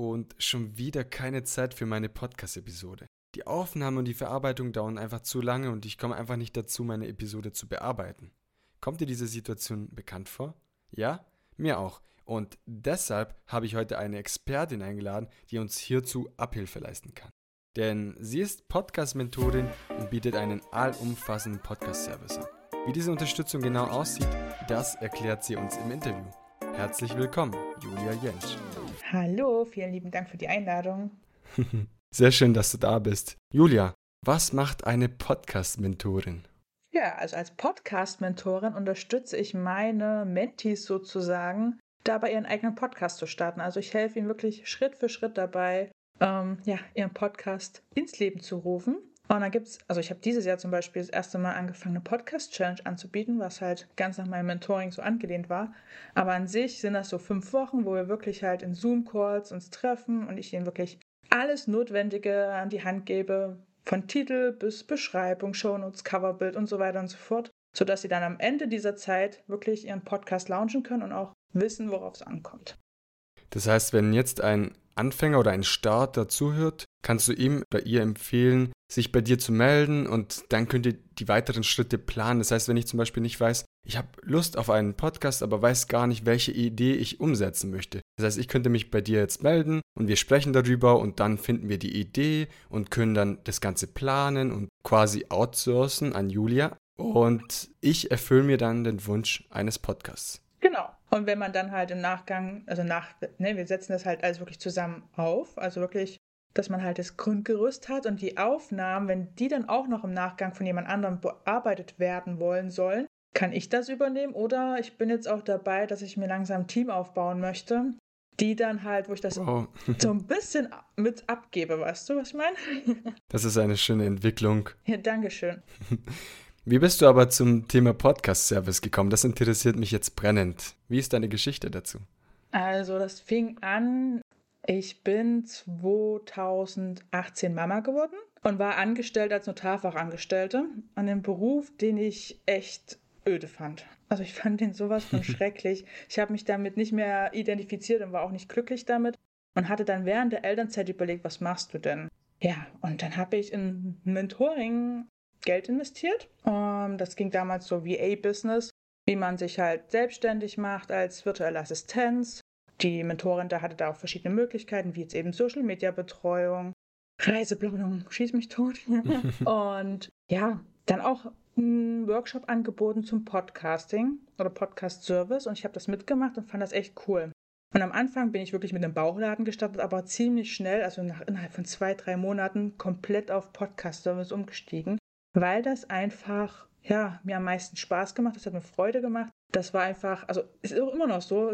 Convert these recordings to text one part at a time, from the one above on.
und schon wieder keine Zeit für meine Podcast-Episode. Die Aufnahme und die Verarbeitung dauern einfach zu lange und ich komme einfach nicht dazu, meine Episode zu bearbeiten. Kommt dir diese Situation bekannt vor? Ja? Mir auch. Und deshalb habe ich heute eine Expertin eingeladen, die uns hierzu Abhilfe leisten kann. Denn sie ist Podcast-Mentorin und bietet einen allumfassenden Podcast-Service an. Wie diese Unterstützung genau aussieht, das erklärt sie uns im Interview. Herzlich willkommen, Julia Jentsch. Hallo, vielen lieben Dank für die Einladung. Sehr schön, dass du da bist. Julia, was macht eine Podcast-Mentorin? Ja, also als Podcast-Mentorin unterstütze ich meine Mentees sozusagen, dabei ihren eigenen Podcast zu starten. Also ich helfe ihnen wirklich Schritt für Schritt dabei, ähm, ja, ihren Podcast ins Leben zu rufen. Und dann gibt es, also ich habe dieses Jahr zum Beispiel das erste Mal angefangen, eine Podcast-Challenge anzubieten, was halt ganz nach meinem Mentoring so angelehnt war. Aber an sich sind das so fünf Wochen, wo wir wirklich halt in Zoom-Calls uns treffen und ich ihnen wirklich alles Notwendige an die Hand gebe, von Titel bis Beschreibung, Shownotes, Coverbild und so weiter und so fort, sodass sie dann am Ende dieser Zeit wirklich ihren Podcast launchen können und auch wissen, worauf es ankommt. Das heißt, wenn jetzt ein Anfänger oder ein Starter zuhört, kannst du ihm oder ihr empfehlen, sich bei dir zu melden und dann könnt ihr die weiteren Schritte planen. Das heißt, wenn ich zum Beispiel nicht weiß, ich habe Lust auf einen Podcast, aber weiß gar nicht, welche Idee ich umsetzen möchte. Das heißt, ich könnte mich bei dir jetzt melden und wir sprechen darüber und dann finden wir die Idee und können dann das Ganze planen und quasi outsourcen an Julia. Und ich erfülle mir dann den Wunsch eines Podcasts. Genau. Und wenn man dann halt im Nachgang, also nach, ne, wir setzen das halt alles wirklich zusammen auf, also wirklich, dass man halt das Grundgerüst hat und die Aufnahmen, wenn die dann auch noch im Nachgang von jemand anderem bearbeitet werden wollen sollen, kann ich das übernehmen oder ich bin jetzt auch dabei, dass ich mir langsam ein Team aufbauen möchte, die dann halt, wo ich das wow. so ein bisschen mit abgebe, weißt du, was ich meine? Das ist eine schöne Entwicklung. Ja, Dankeschön. Wie bist du aber zum Thema Podcast-Service gekommen? Das interessiert mich jetzt brennend. Wie ist deine Geschichte dazu? Also, das fing an, ich bin 2018 Mama geworden und war angestellt als Notarfachangestellte an einem Beruf, den ich echt öde fand. Also ich fand den sowas von schrecklich. Ich habe mich damit nicht mehr identifiziert und war auch nicht glücklich damit und hatte dann während der Elternzeit überlegt, was machst du denn? Ja, und dann habe ich in Mentoring Geld investiert. Um, ähm, das ging damals so VA-Business, wie man sich halt selbstständig macht als virtuelle Assistenz. Die Mentorin da hatte da auch verschiedene Möglichkeiten, wie jetzt eben Social-Media-Betreuung, Reiseplanung, schieß mich tot. und ja, dann auch einen Workshop angeboten zum Podcasting oder Podcast-Service und ich habe das mitgemacht und fand das echt cool. Und am Anfang bin ich wirklich mit einem Bauchladen gestartet, aber ziemlich schnell, also nach, innerhalb von zwei, drei Monaten, komplett auf Podcast-Service umgestiegen, weil das einfach, ja, mir am meisten Spaß gemacht, das hat mir Freude gemacht. Das war einfach, also ist auch immer noch so,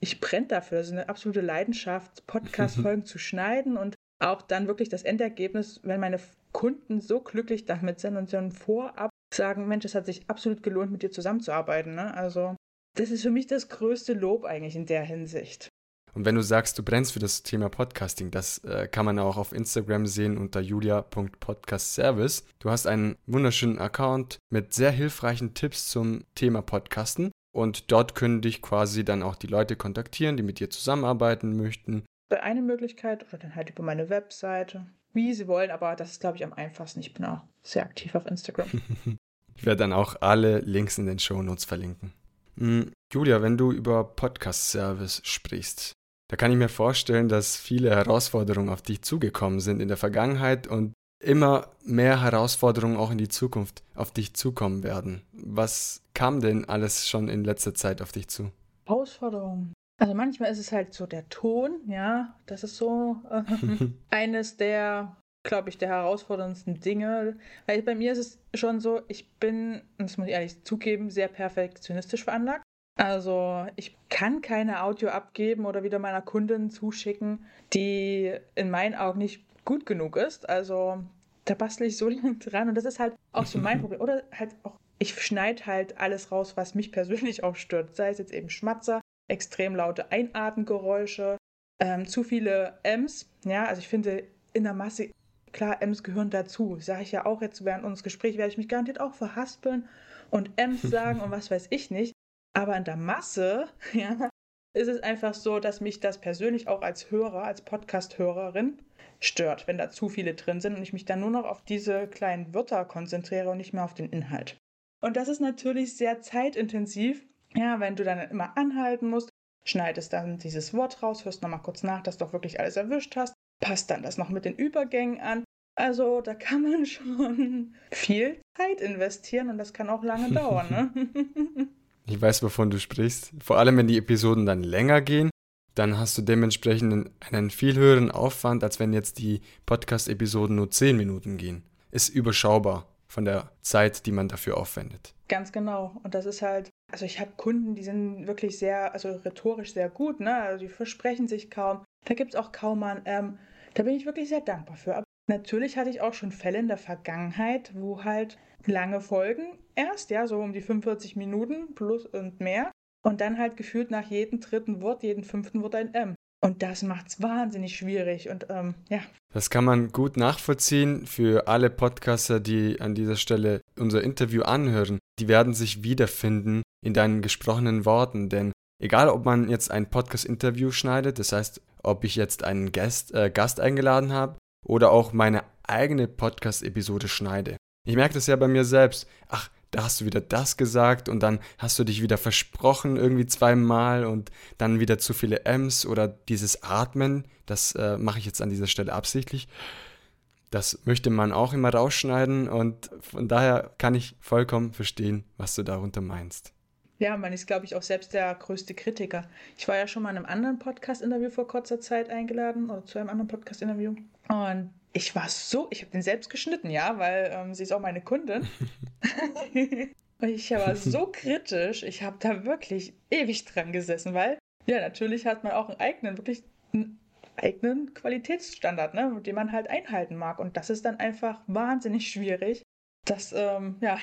ich brenne dafür, das ist eine absolute Leidenschaft, Podcast-Folgen zu schneiden und auch dann wirklich das Endergebnis, wenn meine Kunden so glücklich damit sind und schon vorab sagen, Mensch, es hat sich absolut gelohnt, mit dir zusammenzuarbeiten. Ne? Also das ist für mich das größte Lob eigentlich in der Hinsicht. Und wenn du sagst, du brennst für das Thema Podcasting, das äh, kann man auch auf Instagram sehen unter julia.podcastservice. Du hast einen wunderschönen Account mit sehr hilfreichen Tipps zum Thema Podcasten. Und dort können dich quasi dann auch die Leute kontaktieren, die mit dir zusammenarbeiten möchten. Eine Möglichkeit oder dann halt über meine Webseite, wie sie wollen, aber das ist, glaube ich, am einfachsten. Ich bin auch sehr aktiv auf Instagram. ich werde dann auch alle Links in den Show Notes verlinken. Hm, Julia, wenn du über Podcast-Service sprichst, da kann ich mir vorstellen, dass viele Herausforderungen auf dich zugekommen sind in der Vergangenheit und immer mehr Herausforderungen auch in die Zukunft auf dich zukommen werden. Was kam denn alles schon in letzter Zeit auf dich zu? Herausforderungen. Also manchmal ist es halt so der Ton, ja, das ist so äh, eines der, glaube ich, der herausforderndsten Dinge. Weil bei mir ist es schon so, ich bin, das muss ich ehrlich zugeben, sehr perfektionistisch veranlagt. Also ich kann keine Audio abgeben oder wieder meiner Kundin zuschicken, die in meinen Augen nicht gut genug ist. Also da bastle ich so lange dran und das ist halt auch so mein Problem. Oder halt auch, ich schneide halt alles raus, was mich persönlich auch stört. Sei es jetzt eben Schmatzer, extrem laute Einatmengeräusche, ähm, zu viele Ms. Ja, also ich finde in der Masse, klar, Ms gehören dazu. Sage ich ja auch jetzt während unseres Gesprächs, werde ich mich garantiert auch verhaspeln und Ms sagen und was weiß ich nicht. Aber in der Masse, ja, ist es einfach so, dass mich das persönlich auch als Hörer, als Podcast-Hörerin stört, wenn da zu viele drin sind und ich mich dann nur noch auf diese kleinen Wörter konzentriere und nicht mehr auf den Inhalt. Und das ist natürlich sehr zeitintensiv. Ja, wenn du dann immer anhalten musst, schneidest dann dieses Wort raus, hörst nochmal kurz nach, dass du doch wirklich alles erwischt hast, passt dann das noch mit den Übergängen an. Also da kann man schon viel Zeit investieren und das kann auch lange dauern. Ne? ich weiß, wovon du sprichst. Vor allem, wenn die Episoden dann länger gehen, dann hast du dementsprechend einen viel höheren Aufwand, als wenn jetzt die Podcast-Episoden nur 10 Minuten gehen. Ist überschaubar von der Zeit, die man dafür aufwendet. Ganz genau. Und das ist halt, also ich habe Kunden, die sind wirklich sehr, also rhetorisch sehr gut, ne? Also die versprechen sich kaum. Da gibt es auch kaum mal ein ähm, Da bin ich wirklich sehr dankbar für. Aber natürlich hatte ich auch schon Fälle in der Vergangenheit, wo halt lange Folgen erst, ja, so um die 45 Minuten plus und mehr. Und dann halt gefühlt nach jedem dritten Wort, jedem fünften Wort ein M. Und das macht es wahnsinnig schwierig. Und ähm, ja. Das kann man gut nachvollziehen für alle Podcaster, die an dieser Stelle unser Interview anhören. Die werden sich wiederfinden in deinen gesprochenen Worten. Denn egal, ob man jetzt ein Podcast-Interview schneidet, das heißt, ob ich jetzt einen Gast, äh, Gast eingeladen habe oder auch meine eigene Podcast-Episode schneide. Ich merke das ja bei mir selbst. Ach, da hast du wieder das gesagt und dann hast du dich wieder versprochen irgendwie zweimal und dann wieder zu viele M's oder dieses Atmen, das äh, mache ich jetzt an dieser Stelle absichtlich. Das möchte man auch immer rausschneiden und von daher kann ich vollkommen verstehen, was du darunter meinst. Ja, man ist, glaube ich, auch selbst der größte Kritiker. Ich war ja schon mal in einem anderen Podcast-Interview vor kurzer Zeit eingeladen oder zu einem anderen Podcast-Interview. Und ich war so, ich habe den selbst geschnitten, ja, weil ähm, sie ist auch meine Kundin. und ich war so kritisch, ich habe da wirklich ewig dran gesessen, weil, ja, natürlich hat man auch einen eigenen, wirklich einen eigenen Qualitätsstandard, ne, den man halt einhalten mag. Und das ist dann einfach wahnsinnig schwierig, das, ähm, ja,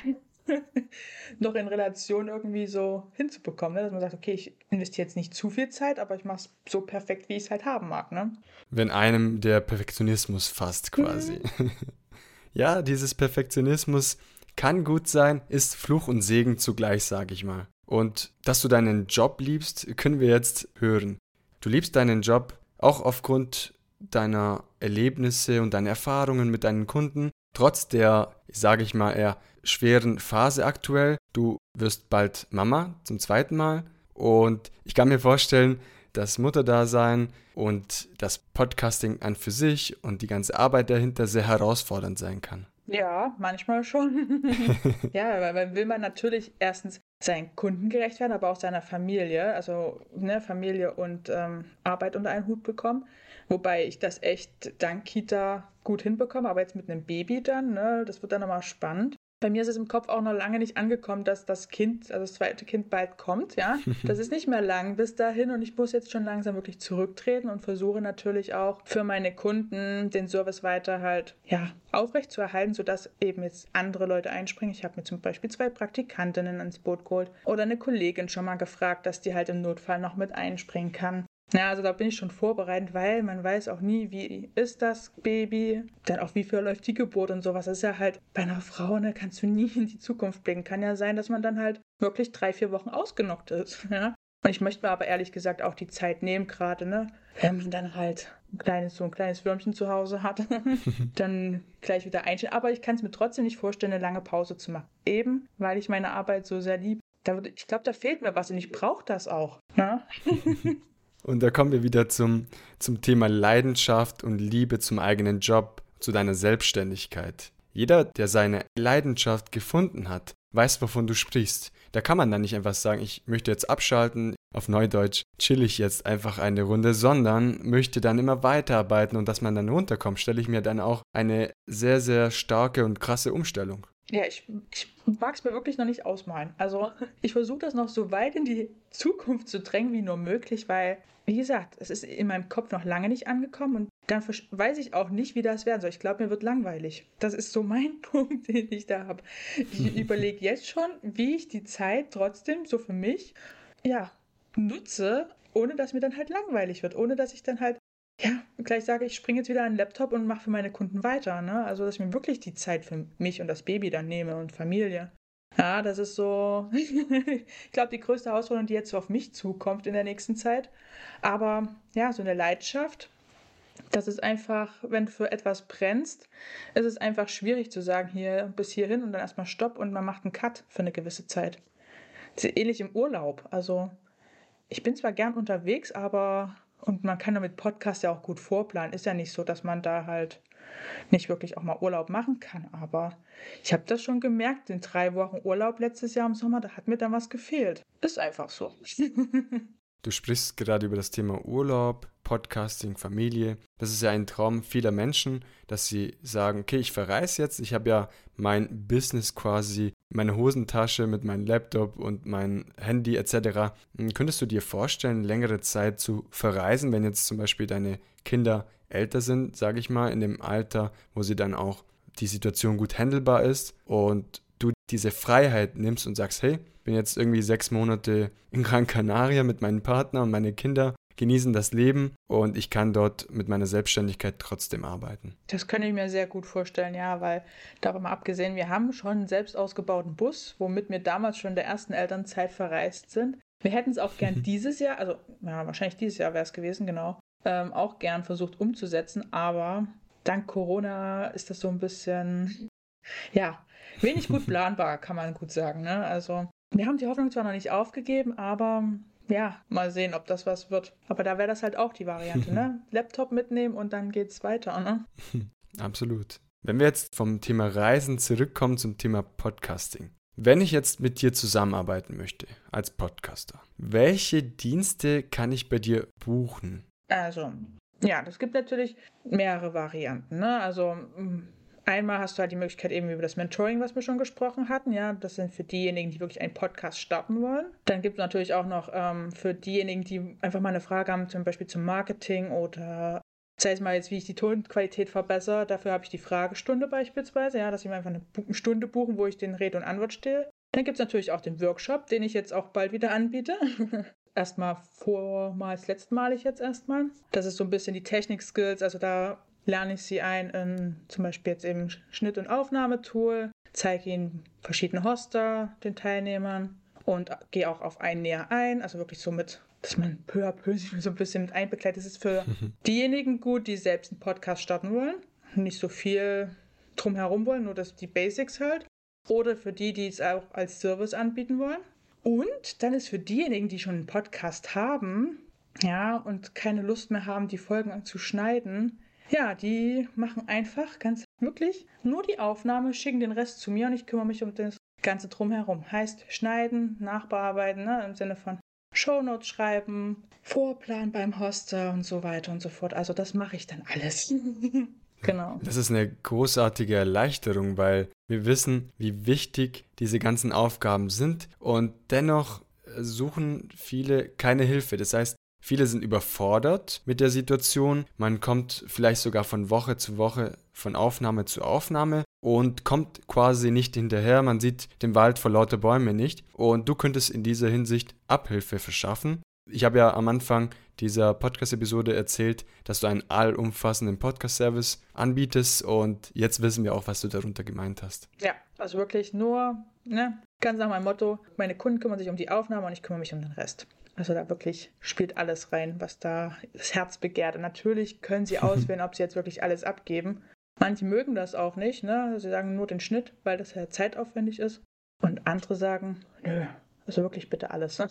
noch in Relation irgendwie so hinzubekommen, ne? dass man sagt, okay, ich investiere jetzt nicht zu viel Zeit, aber ich mache es so perfekt, wie ich es halt haben mag. Ne? Wenn einem der Perfektionismus fasst quasi. Mhm. ja, dieses Perfektionismus kann gut sein, ist Fluch und Segen zugleich, sage ich mal. Und dass du deinen Job liebst, können wir jetzt hören. Du liebst deinen Job auch aufgrund deiner Erlebnisse und deiner Erfahrungen mit deinen Kunden, trotz der, sage ich mal, eher schweren Phase aktuell. Du wirst bald Mama zum zweiten Mal und ich kann mir vorstellen, dass Mutterdasein und das Podcasting an für sich und die ganze Arbeit dahinter sehr herausfordernd sein kann. Ja, manchmal schon. ja, weil will man natürlich erstens seinen Kunden gerecht werden, aber auch seiner Familie, also ne, Familie und ähm, Arbeit unter einen Hut bekommen. Wobei ich das echt dank Kita gut hinbekomme, aber jetzt mit einem Baby dann, ne, das wird dann nochmal spannend. Bei mir ist es im Kopf auch noch lange nicht angekommen, dass das Kind, also das zweite Kind bald kommt, ja. Das ist nicht mehr lang bis dahin und ich muss jetzt schon langsam wirklich zurücktreten und versuche natürlich auch für meine Kunden den Service weiter halt, ja, aufrecht zu erhalten, sodass eben jetzt andere Leute einspringen. Ich habe mir zum Beispiel zwei Praktikantinnen ins Boot geholt oder eine Kollegin schon mal gefragt, dass die halt im Notfall noch mit einspringen kann. Ja, also da bin ich schon vorbereitet, weil man weiß auch nie, wie ist das Baby, dann auch wie verläuft die Geburt und sowas. Das ist ja halt bei einer Frau, ne, kannst du nie in die Zukunft blicken. Kann ja sein, dass man dann halt wirklich drei, vier Wochen ausgenockt ist, ja. Und ich möchte mir aber ehrlich gesagt auch die Zeit nehmen, gerade, ne, wenn man dann halt ein kleines, so ein kleines Würmchen zu Hause hat, dann gleich wieder einstellen. Aber ich kann es mir trotzdem nicht vorstellen, eine lange Pause zu machen. Eben, weil ich meine Arbeit so sehr liebe. Ich glaube, da fehlt mir was und ich brauche das auch. Ne? Und da kommen wir wieder zum, zum Thema Leidenschaft und Liebe zum eigenen Job, zu deiner Selbstständigkeit. Jeder, der seine Leidenschaft gefunden hat, weiß, wovon du sprichst. Da kann man dann nicht einfach sagen, ich möchte jetzt abschalten, auf Neudeutsch chill ich jetzt einfach eine Runde, sondern möchte dann immer weiterarbeiten und dass man dann runterkommt, stelle ich mir dann auch eine sehr, sehr starke und krasse Umstellung. Ja, ich, ich mag es mir wirklich noch nicht ausmalen. Also ich versuche das noch so weit in die Zukunft zu drängen wie nur möglich, weil, wie gesagt, es ist in meinem Kopf noch lange nicht angekommen und dann weiß ich auch nicht, wie das werden soll. Ich glaube, mir wird langweilig. Das ist so mein Punkt, den ich da habe. Ich überlege jetzt schon, wie ich die Zeit trotzdem so für mich, ja, nutze, ohne dass mir dann halt langweilig wird, ohne dass ich dann halt ja, gleich sage ich, springe jetzt wieder an den Laptop und mache für meine Kunden weiter. Ne? Also, dass ich mir wirklich die Zeit für mich und das Baby dann nehme und Familie. Ja, das ist so, ich glaube, die größte Herausforderung, die jetzt so auf mich zukommt in der nächsten Zeit. Aber ja, so eine Leidenschaft, das ist einfach, wenn du für etwas brennst, ist es einfach schwierig zu sagen, hier bis hierhin und dann erstmal Stopp und man macht einen Cut für eine gewisse Zeit. Das ist ähnlich im Urlaub. Also, ich bin zwar gern unterwegs, aber und man kann damit Podcast ja auch gut vorplanen. Ist ja nicht so, dass man da halt nicht wirklich auch mal Urlaub machen kann. Aber ich habe das schon gemerkt, in drei Wochen Urlaub letztes Jahr im Sommer, da hat mir dann was gefehlt. Ist einfach so. Du sprichst gerade über das Thema Urlaub, Podcasting, Familie. Das ist ja ein Traum vieler Menschen, dass sie sagen, okay, ich verreise jetzt, ich habe ja mein Business quasi, meine Hosentasche mit meinem Laptop und mein Handy etc. Hm, könntest du dir vorstellen, längere Zeit zu verreisen, wenn jetzt zum Beispiel deine Kinder älter sind, sage ich mal, in dem Alter, wo sie dann auch die Situation gut handelbar ist und du diese Freiheit nimmst und sagst, hey, bin jetzt irgendwie sechs Monate in Gran Canaria mit meinem Partner und meine Kinder genießen das Leben und ich kann dort mit meiner Selbstständigkeit trotzdem arbeiten. Das könnte ich mir sehr gut vorstellen, ja, weil darüber abgesehen, wir haben schon einen selbst ausgebauten Bus, womit wir damals schon in der ersten Elternzeit verreist sind. Wir hätten es auch gern dieses Jahr, also ja, wahrscheinlich dieses Jahr wäre es gewesen, genau, ähm, auch gern versucht umzusetzen, aber dank Corona ist das so ein bisschen, ja, wenig gut planbar, kann man gut sagen. Ne? Also wir haben die Hoffnung zwar noch nicht aufgegeben, aber ja, mal sehen, ob das was wird. Aber da wäre das halt auch die Variante, ne? Laptop mitnehmen und dann geht's weiter, ne? Absolut. Wenn wir jetzt vom Thema Reisen zurückkommen zum Thema Podcasting. Wenn ich jetzt mit dir zusammenarbeiten möchte als Podcaster, welche Dienste kann ich bei dir buchen? Also, ja, das gibt natürlich mehrere Varianten. Ne? Also, mm, einmal hast du halt die Möglichkeit eben über das Mentoring, was wir schon gesprochen hatten. Ja, das sind für diejenigen, die wirklich einen Podcast starten wollen. Dann gibt es natürlich auch noch ähm, für diejenigen, die einfach mal eine Frage haben, zum Beispiel zum Marketing oder sei es mal jetzt, wie ich die Tonqualität verbessere. Dafür habe ich die Fragestunde beispielsweise, ja, dass ich mir einfach eine Stunde buchen, wo ich den Rede und Antwort stehe. Dann gibt es natürlich auch den Workshop, den ich jetzt auch bald wieder anbiete. erstmal vormals letztmalig jetzt erstmal. Das ist so ein bisschen die Technik-Skills, also da lerne ich sie ein in zum Beispiel jetzt eben Schnitt- und Aufnahmetool, zeige ihnen verschiedene Hoster den Teilnehmern und gehe auch auf einen näher ein, also wirklich so mit, dass man peu à peu sich so ein bisschen mit einbegleitet. Das ist für diejenigen gut, die selbst einen Podcast starten wollen, nicht so viel drumherum wollen, nur das, die Basics halt. Oder für die, die es auch als Service anbieten wollen. Und dann ist für diejenigen, die schon einen Podcast haben, ja, und keine Lust mehr haben, die Folgen zu schneiden, ja, die machen einfach ganz wirklich nur die Aufnahme, schicken den Rest zu mir und ich kümmere mich um das Ganze drumherum. Heißt schneiden, nachbearbeiten, ne, im Sinne von Shownotes schreiben, Vorplan beim Hoster und so weiter und so fort. Also das mache ich dann alles. Genau. Das ist eine großartige Erleichterung, weil wir wissen, wie wichtig diese ganzen Aufgaben sind und dennoch suchen viele keine Hilfe. Das heißt, viele sind überfordert mit der Situation. Man kommt vielleicht sogar von Woche zu Woche, von Aufnahme zu Aufnahme und kommt quasi nicht hinterher. Man sieht den Wald vor lauter Bäume nicht. Und du könntest in dieser Hinsicht Abhilfe verschaffen. Ich habe ja am Anfang dieser Podcast-Episode erzählt, dass du einen allumfassenden Podcast-Service anbietest und jetzt wissen wir auch, was du darunter gemeint hast. Ja, also wirklich nur, ne, ganz nach meinem Motto, meine Kunden kümmern sich um die Aufnahme und ich kümmere mich um den Rest. Also da wirklich spielt alles rein, was da das Herz begehrt. Und natürlich können sie auswählen, ob sie jetzt wirklich alles abgeben. Manche mögen das auch nicht, ne? Sie sagen nur den Schnitt, weil das ja zeitaufwendig ist. Und andere sagen, nö, also wirklich bitte alles.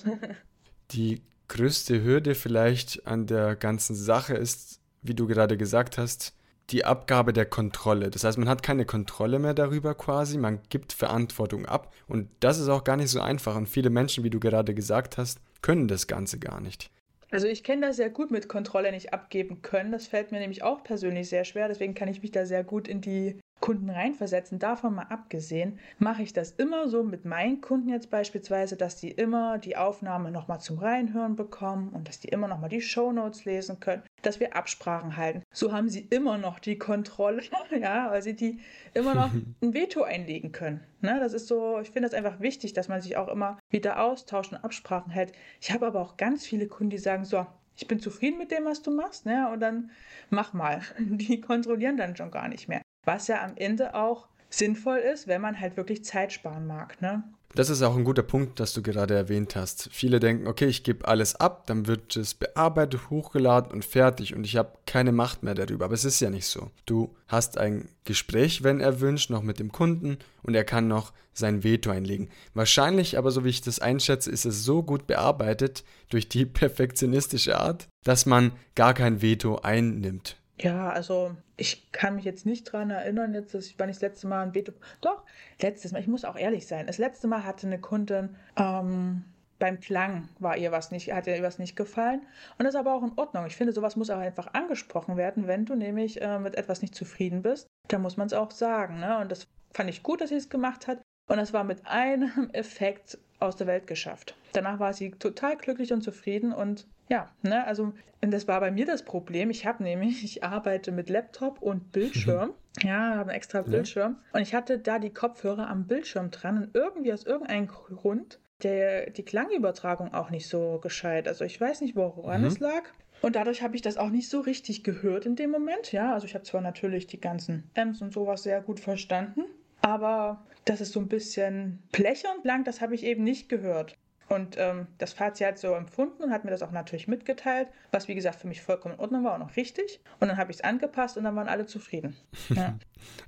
Die größte Hürde vielleicht an der ganzen Sache ist, wie du gerade gesagt hast, die Abgabe der Kontrolle. Das heißt, man hat keine Kontrolle mehr darüber quasi, man gibt Verantwortung ab und das ist auch gar nicht so einfach und viele Menschen, wie du gerade gesagt hast, können das Ganze gar nicht. Also ich kenne das sehr gut mit Kontrolle nicht abgeben können. Das fällt mir nämlich auch persönlich sehr schwer. Deswegen kann ich mich da sehr gut in die Kunden reinversetzen. Davon mal abgesehen, mache ich das immer so mit meinen Kunden jetzt beispielsweise, dass die immer die Aufnahme nochmal zum Reinhören bekommen und dass die immer nochmal die Shownotes lesen können, dass wir Absprachen halten. So haben sie immer noch die Kontrolle, ja, weil sie die immer noch ein Veto einlegen können. Ne, das ist so, ich finde das einfach wichtig, dass man sich auch immer wieder austauscht und Absprachen hält. Ich habe aber auch ganz viele Kunden, die sagen so, ich bin zufrieden mit dem, was du machst, ne? Und dann mach mal. Die kontrollieren dann schon gar nicht mehr. Was ja am Ende auch sinnvoll ist, wenn man halt wirklich Zeit sparen mag. Ne? Das ist auch ein guter Punkt, das du gerade erwähnt hast. Viele denken, okay, ich gebe alles ab, dann wird es bearbeitet, hochgeladen und fertig und ich habe keine Macht mehr darüber. Aber es ist ja nicht so. Du hast ein Gespräch, wenn er wünscht, noch mit dem Kunden und er kann noch sein Veto einlegen. Wahrscheinlich, aber so wie ich das einschätze, ist es so gut bearbeitet durch die perfektionistische Art, dass man gar kein Veto einnimmt. Ja, also ich kann mich jetzt nicht dran erinnern, jetzt, dass ich, wann ich das letzte Mal ein Veto. Doch, letztes Mal, ich muss auch ehrlich sein. Das letzte Mal hatte eine Kundin ähm, beim Klang war ihr was nicht, hat ihr was nicht gefallen. Und das ist aber auch in Ordnung. Ich finde, sowas muss auch einfach angesprochen werden, wenn du nämlich äh, mit etwas nicht zufrieden bist. Dann muss man es auch sagen. Ne? Und das fand ich gut, dass sie es gemacht hat. Und das war mit einem Effekt aus der Welt geschafft. Danach war sie total glücklich und zufrieden und ja, ne, also das war bei mir das Problem. Ich habe nämlich, ich arbeite mit Laptop und Bildschirm. ja, habe einen extra Bildschirm. Ja. Und ich hatte da die Kopfhörer am Bildschirm dran und irgendwie aus irgendeinem Grund der, die Klangübertragung auch nicht so gescheit. Also ich weiß nicht, woran mhm. es lag. Und dadurch habe ich das auch nicht so richtig gehört in dem Moment. Ja, also ich habe zwar natürlich die ganzen Amps und sowas sehr gut verstanden, aber das ist so ein bisschen blechern blank, das habe ich eben nicht gehört. Und ähm, das Fazit hat so empfunden und hat mir das auch natürlich mitgeteilt, was wie gesagt für mich vollkommen in Ordnung war und auch richtig. Und dann habe ich es angepasst und dann waren alle zufrieden. Ja.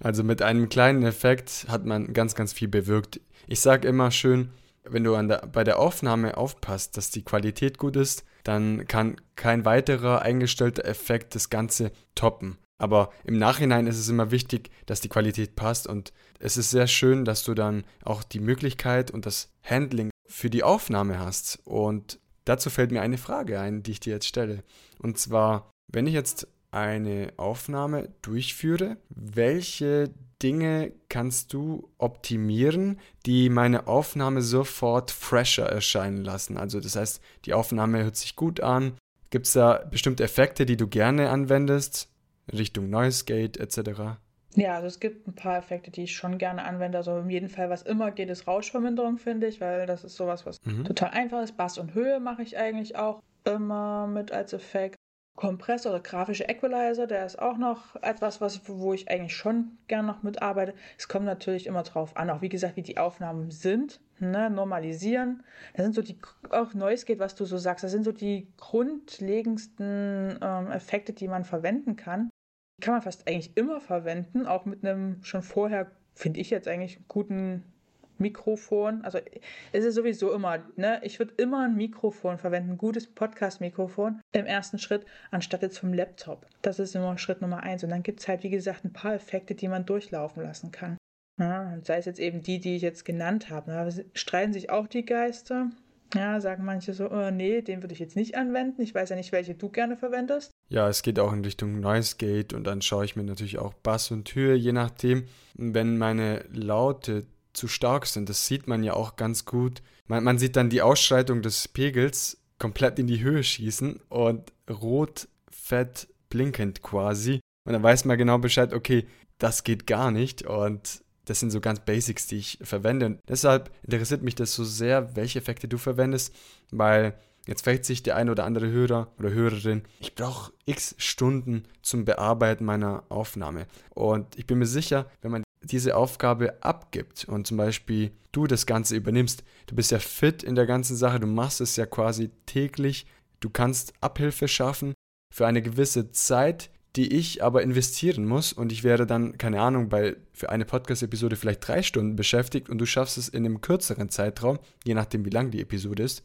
Also mit einem kleinen Effekt hat man ganz, ganz viel bewirkt. Ich sage immer schön, wenn du der, bei der Aufnahme aufpasst, dass die Qualität gut ist, dann kann kein weiterer eingestellter Effekt das Ganze toppen. Aber im Nachhinein ist es immer wichtig, dass die Qualität passt und es ist sehr schön, dass du dann auch die Möglichkeit und das Handling für die Aufnahme hast. Und dazu fällt mir eine Frage ein, die ich dir jetzt stelle. Und zwar, wenn ich jetzt eine Aufnahme durchführe, welche Dinge kannst du optimieren, die meine Aufnahme sofort fresher erscheinen lassen? Also das heißt, die Aufnahme hört sich gut an. Gibt es da bestimmte Effekte, die du gerne anwendest, Richtung Noise Gate etc.? Ja, also es gibt ein paar Effekte, die ich schon gerne anwende. Also in jedem Fall, was immer geht, ist Rauschverminderung, finde ich, weil das ist sowas, was mhm. total einfach ist. Bass und Höhe mache ich eigentlich auch immer mit als Effekt. Kompressor oder grafische Equalizer, der ist auch noch etwas, was, wo ich eigentlich schon gerne noch mitarbeite. Es kommt natürlich immer drauf an, auch wie gesagt, wie die Aufnahmen sind. Ne? Normalisieren. Das sind so die, auch Noise geht, was du so sagst, das sind so die grundlegendsten ähm, Effekte, die man verwenden kann kann man fast eigentlich immer verwenden, auch mit einem schon vorher, finde ich jetzt eigentlich, guten Mikrofon. Also es ist sowieso immer, ne? Ich würde immer ein Mikrofon verwenden, ein gutes Podcast-Mikrofon im ersten Schritt, anstatt jetzt vom Laptop. Das ist immer Schritt Nummer eins. Und dann gibt es halt, wie gesagt, ein paar Effekte, die man durchlaufen lassen kann. Ja, sei es jetzt eben die, die ich jetzt genannt habe. Da streiten sich auch die Geister. Ja, sagen manche so, oh, nee, den würde ich jetzt nicht anwenden. Ich weiß ja nicht, welche du gerne verwendest. Ja, es geht auch in Richtung Noise Gate und dann schaue ich mir natürlich auch Bass und Höhe, je nachdem, wenn meine Laute zu stark sind. Das sieht man ja auch ganz gut. Man, man sieht dann die Ausschreitung des Pegels komplett in die Höhe schießen und rot, fett, blinkend quasi. Und dann weiß man genau Bescheid, okay, das geht gar nicht. Und das sind so ganz Basics, die ich verwende. Und deshalb interessiert mich das so sehr, welche Effekte du verwendest, weil jetzt fragt sich der eine oder andere Hörer oder Hörerin, ich brauche x Stunden zum Bearbeiten meiner Aufnahme. Und ich bin mir sicher, wenn man diese Aufgabe abgibt und zum Beispiel du das Ganze übernimmst, du bist ja fit in der ganzen Sache, du machst es ja quasi täglich, du kannst Abhilfe schaffen für eine gewisse Zeit, die ich aber investieren muss und ich wäre dann, keine Ahnung, bei, für eine Podcast-Episode vielleicht drei Stunden beschäftigt und du schaffst es in einem kürzeren Zeitraum, je nachdem wie lang die Episode ist.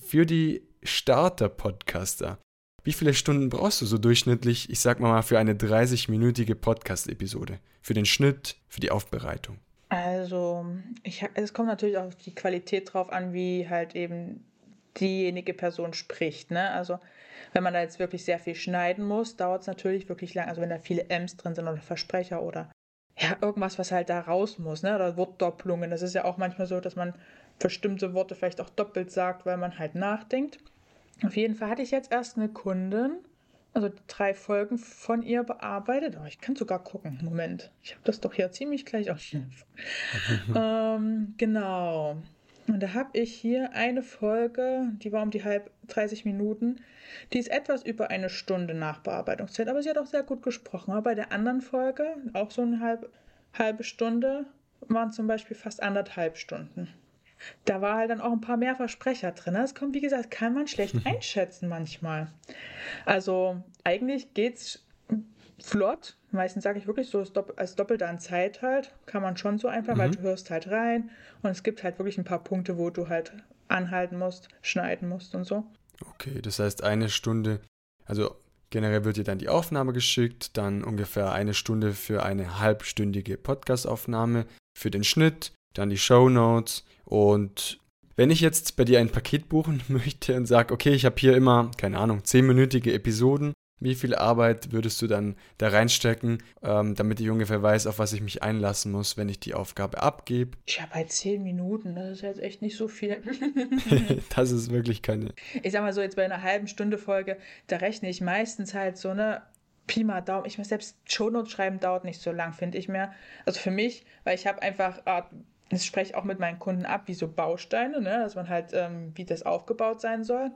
Für die Starter-Podcaster, wie viele Stunden brauchst du so durchschnittlich, ich sag mal für eine 30-minütige Podcast-Episode? Für den Schnitt, für die Aufbereitung? Also, ich, es kommt natürlich auch auf die Qualität drauf an, wie halt eben diejenige Person spricht. Ne? Also wenn man da jetzt wirklich sehr viel schneiden muss, dauert es natürlich wirklich lang. Also wenn da viele M's drin sind oder Versprecher oder ja, irgendwas, was halt da raus muss, ne? Oder Wortdopplungen. Das ist ja auch manchmal so, dass man bestimmte Worte vielleicht auch doppelt sagt, weil man halt nachdenkt. Auf jeden Fall hatte ich jetzt erst eine Kundin, also drei Folgen von ihr bearbeitet. Oh, ich kann sogar gucken. Moment. Ich habe das doch hier ziemlich gleich auf. ähm, genau. Und da habe ich hier eine Folge, die war um die halb 30 Minuten. Die ist etwas über eine Stunde Nachbearbeitungszeit, aber sie hat auch sehr gut gesprochen. Aber bei der anderen Folge, auch so eine halb, halbe Stunde waren zum Beispiel fast anderthalb Stunden. Da war halt dann auch ein paar mehr Versprecher drin. Das kommt, wie gesagt, kann man schlecht einschätzen manchmal. Also eigentlich geht's flott. Meistens sage ich wirklich so als Doppelter an Zeit halt. Kann man schon so einfach, mhm. weil du hörst halt rein. Und es gibt halt wirklich ein paar Punkte, wo du halt anhalten musst, schneiden musst und so. Okay, das heißt eine Stunde, also generell wird dir dann die Aufnahme geschickt, dann ungefähr eine Stunde für eine halbstündige Podcastaufnahme, für den Schnitt, dann die Show Notes und wenn ich jetzt bei dir ein Paket buchen möchte und sage, okay, ich habe hier immer, keine Ahnung, zehnminütige Episoden, wie viel Arbeit würdest du dann da reinstecken, ähm, damit ich ungefähr weiß, auf was ich mich einlassen muss, wenn ich die Aufgabe abgebe? Ich habe halt zehn Minuten, das ist jetzt echt nicht so viel. das ist wirklich keine. Ich sag mal so, jetzt bei einer halben Stunde Folge, da rechne ich meistens halt so eine Pi mal Daumen. Ich muss selbst Shownotes schreiben dauert nicht so lang, finde ich mehr. Also für mich, weil ich habe einfach, ah, das spreche ich auch mit meinen Kunden ab, wie so Bausteine, ne? dass man halt, ähm, wie das aufgebaut sein soll.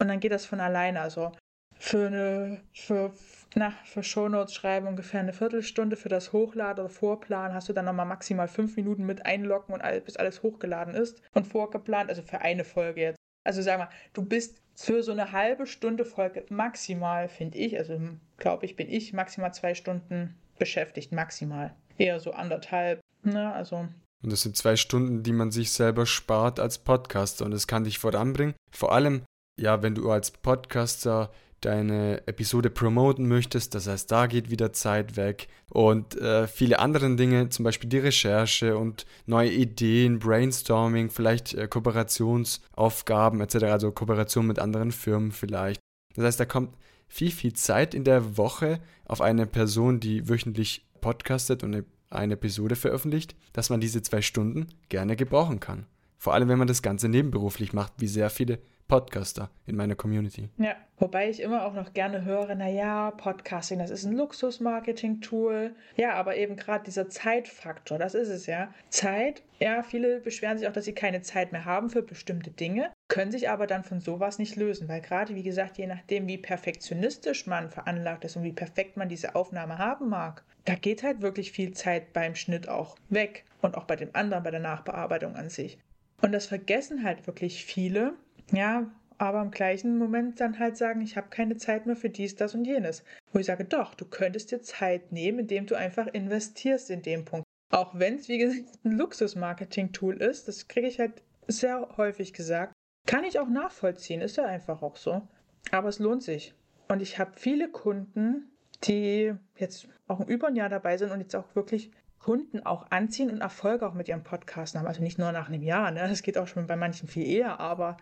Und dann geht das von alleine. Also für eine, für, na, für Shownotes schreiben ungefähr eine Viertelstunde, für das Hochladen oder Vorplan hast du dann nochmal maximal fünf Minuten mit einloggen und all, bis alles hochgeladen ist und vorgeplant, also für eine Folge jetzt. Also sag mal, du bist für so eine halbe Stunde Folge maximal, finde ich, also glaube ich, bin ich maximal zwei Stunden beschäftigt, maximal. Eher so anderthalb, ne, also und das sind zwei Stunden, die man sich selber spart als Podcaster und das kann dich voranbringen. Vor allem, ja, wenn du als Podcaster deine Episode promoten möchtest. Das heißt, da geht wieder Zeit weg. Und äh, viele andere Dinge, zum Beispiel die Recherche und neue Ideen, Brainstorming, vielleicht äh, Kooperationsaufgaben etc., also Kooperation mit anderen Firmen vielleicht. Das heißt, da kommt viel, viel Zeit in der Woche auf eine Person, die wöchentlich podcastet und eine, eine Episode veröffentlicht, dass man diese zwei Stunden gerne gebrauchen kann. Vor allem, wenn man das Ganze nebenberuflich macht, wie sehr viele Podcaster in meiner Community. Ja, wobei ich immer auch noch gerne höre, naja, Podcasting, das ist ein Luxus-Marketing-Tool. Ja, aber eben gerade dieser Zeitfaktor, das ist es ja. Zeit, ja, viele beschweren sich auch, dass sie keine Zeit mehr haben für bestimmte Dinge, können sich aber dann von sowas nicht lösen, weil gerade, wie gesagt, je nachdem, wie perfektionistisch man veranlagt ist und wie perfekt man diese Aufnahme haben mag, da geht halt wirklich viel Zeit beim Schnitt auch weg und auch bei dem anderen, bei der Nachbearbeitung an sich. Und das vergessen halt wirklich viele, ja, aber im gleichen Moment dann halt sagen, ich habe keine Zeit mehr für dies, das und jenes. Wo ich sage, doch, du könntest dir Zeit nehmen, indem du einfach investierst in dem Punkt. Auch wenn es, wie gesagt, ein Luxus-Marketing-Tool ist, das kriege ich halt sehr häufig gesagt. Kann ich auch nachvollziehen, ist ja einfach auch so. Aber es lohnt sich. Und ich habe viele Kunden, die jetzt auch über ein Jahr dabei sind und jetzt auch wirklich Kunden auch anziehen und Erfolge auch mit ihrem Podcast haben. Also nicht nur nach einem Jahr, ne? Das geht auch schon bei manchen viel eher, aber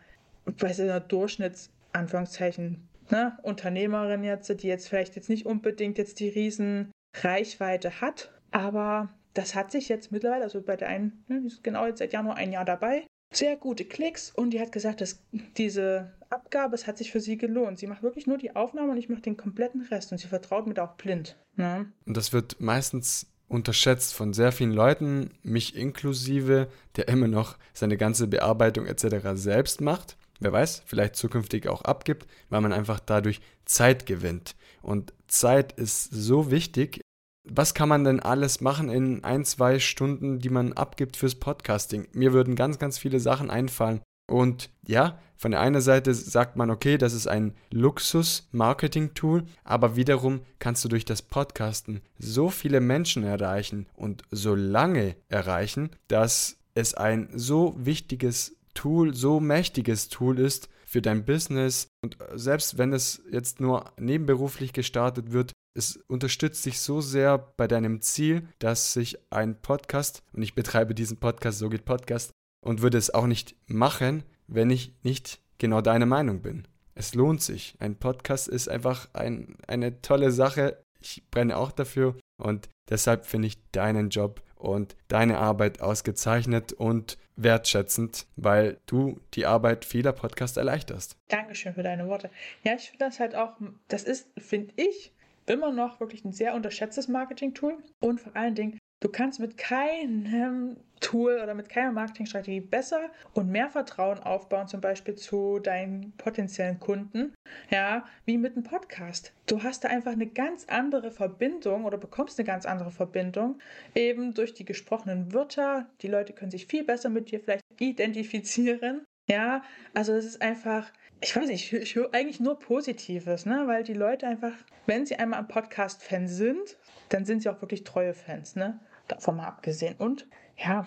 bei so einer Durchschnitts, Anführungszeichen, ne, Unternehmerin jetzt, die jetzt vielleicht jetzt nicht unbedingt jetzt die riesen Reichweite hat, aber das hat sich jetzt mittlerweile, also bei der einen, ne, die ist genau jetzt seit Januar ein Jahr dabei, sehr gute Klicks und die hat gesagt, dass diese Abgabe, es hat sich für sie gelohnt. Sie macht wirklich nur die Aufnahme und ich mache den kompletten Rest und sie vertraut mir da auch blind. Ne? Und das wird meistens unterschätzt von sehr vielen Leuten, mich inklusive, der immer noch seine ganze Bearbeitung etc. selbst macht wer weiß, vielleicht zukünftig auch abgibt, weil man einfach dadurch Zeit gewinnt. Und Zeit ist so wichtig. Was kann man denn alles machen in ein, zwei Stunden, die man abgibt fürs Podcasting? Mir würden ganz, ganz viele Sachen einfallen. Und ja, von der einen Seite sagt man, okay, das ist ein Luxus-Marketing-Tool, aber wiederum kannst du durch das Podcasten so viele Menschen erreichen und so lange erreichen, dass es ein so wichtiges Tool so mächtiges Tool ist für dein Business. Und selbst wenn es jetzt nur nebenberuflich gestartet wird, es unterstützt dich so sehr bei deinem Ziel, dass sich ein Podcast, und ich betreibe diesen Podcast, so geht Podcast, und würde es auch nicht machen, wenn ich nicht genau deine Meinung bin. Es lohnt sich. Ein Podcast ist einfach ein, eine tolle Sache. Ich brenne auch dafür und deshalb finde ich deinen Job und deine Arbeit ausgezeichnet und wertschätzend, weil du die Arbeit vieler Podcasts erleichterst. Dankeschön für deine Worte. Ja, ich finde das halt auch, das ist, finde ich, immer noch wirklich ein sehr unterschätztes Marketing-Tool und vor allen Dingen, du kannst mit keinem Tool oder mit keiner Marketingstrategie besser und mehr Vertrauen aufbauen, zum Beispiel zu deinen potenziellen Kunden, ja, wie mit einem Podcast. Du hast da einfach eine ganz andere Verbindung oder bekommst eine ganz andere Verbindung, eben durch die gesprochenen Wörter. Die Leute können sich viel besser mit dir vielleicht identifizieren. Ja, also es ist einfach, ich weiß nicht, ich, höre eigentlich nur Positives, ne? weil die Leute einfach, wenn sie einmal ein Podcast-Fan sind, dann sind sie auch wirklich treue Fans, ne? Davon mal abgesehen. Und ja,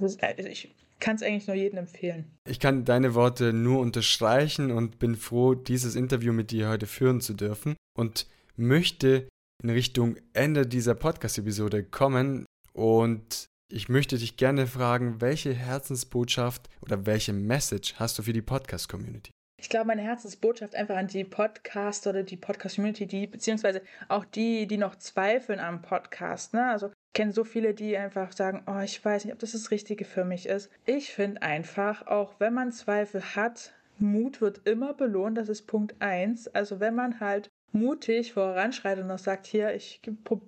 ist, also ich kann es eigentlich nur jedem empfehlen. Ich kann deine Worte nur unterstreichen und bin froh, dieses Interview mit dir heute führen zu dürfen und möchte in Richtung Ende dieser Podcast-Episode kommen und ich möchte dich gerne fragen, welche Herzensbotschaft oder welche Message hast du für die Podcast-Community? Ich glaube, meine Herzensbotschaft einfach an die Podcast oder die Podcast-Community, die, beziehungsweise auch die, die noch zweifeln am Podcast. Ne? Also kenne so viele, die einfach sagen, oh, ich weiß nicht, ob das das Richtige für mich ist. Ich finde einfach, auch wenn man Zweifel hat, Mut wird immer belohnt, das ist Punkt 1. Also wenn man halt mutig voranschreitet und noch sagt, hier, ich,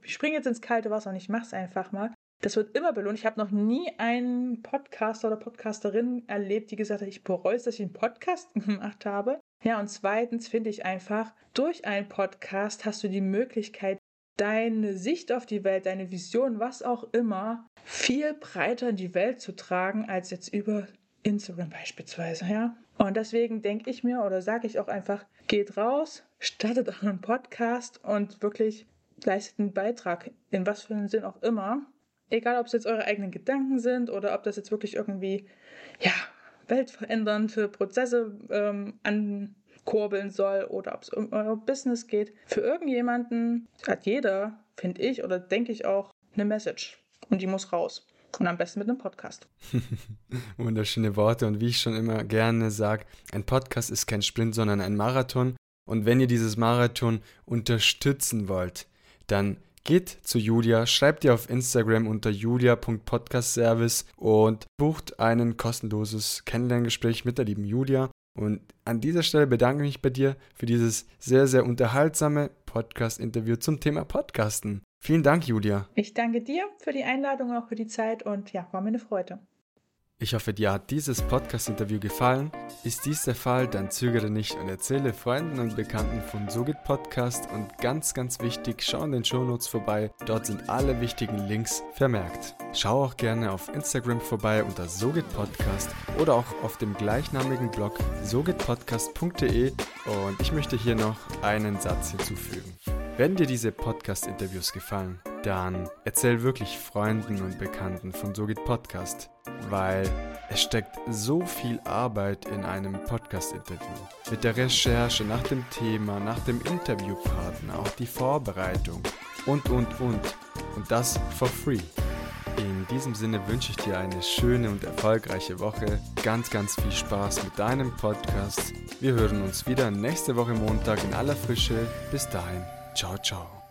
ich springe jetzt ins kalte Wasser und ich mache es einfach mal, das wird immer belohnt. Ich habe noch nie einen Podcaster oder Podcasterin erlebt, die gesagt hat, ich bereue es, dass ich einen Podcast gemacht habe. Ja, und zweitens finde ich einfach, durch einen Podcast hast du die Möglichkeit, deine Sicht auf die Welt, deine Vision, was auch immer, viel breiter in die Welt zu tragen, als jetzt über Instagram beispielsweise, ja. Und deswegen denke ich mir oder sage ich auch einfach, geht raus, startet euren Podcast und wirklich leistet einen Beitrag, in was für einen Sinn auch immer. Egal, ob es jetzt eure eigenen Gedanken sind oder ob das jetzt wirklich irgendwie, ja, weltverändernde Prozesse ähm, ankurbeln soll oder ob es um euer Business geht. Für irgendjemanden hat jeder, finde ich oder denke ich auch, eine Message. Und die muss raus. Und am besten mit einem Podcast. Wunderschöne Worte. Und wie ich schon immer gerne sage, ein Podcast ist kein Sprint, sondern ein Marathon. Und wenn ihr dieses Marathon unterstützen wollt, dann Geht zu Julia, schreibt ihr auf Instagram unter julia.podcastservice und bucht ein kostenloses Kennenlerngespräch mit der lieben Julia. Und an dieser Stelle bedanke ich mich bei dir für dieses sehr, sehr unterhaltsame Podcast-Interview zum Thema Podcasten. Vielen Dank, Julia. Ich danke dir für die Einladung, auch für die Zeit und ja, war mir eine Freude. Ich hoffe, dir hat dieses Podcast-Interview gefallen. Ist dies der Fall, dann zögere nicht und erzähle Freunden und Bekannten von Sogit Podcast und ganz, ganz wichtig, schau in den Shownotes vorbei. Dort sind alle wichtigen Links vermerkt. Schau auch gerne auf Instagram vorbei unter Sogit Podcast oder auch auf dem gleichnamigen Blog sogitpodcast.de und ich möchte hier noch einen Satz hinzufügen. Wenn dir diese Podcast-Interviews gefallen, dann erzähl wirklich Freunden und Bekannten von Sogit Podcast, weil es steckt so viel Arbeit in einem Podcast-Interview. Mit der Recherche nach dem Thema, nach dem Interviewpartner, auch die Vorbereitung und, und, und. Und das for free. In diesem Sinne wünsche ich dir eine schöne und erfolgreiche Woche. Ganz, ganz viel Spaß mit deinem Podcast. Wir hören uns wieder nächste Woche Montag in aller Frische. Bis dahin. Ciao, ciao.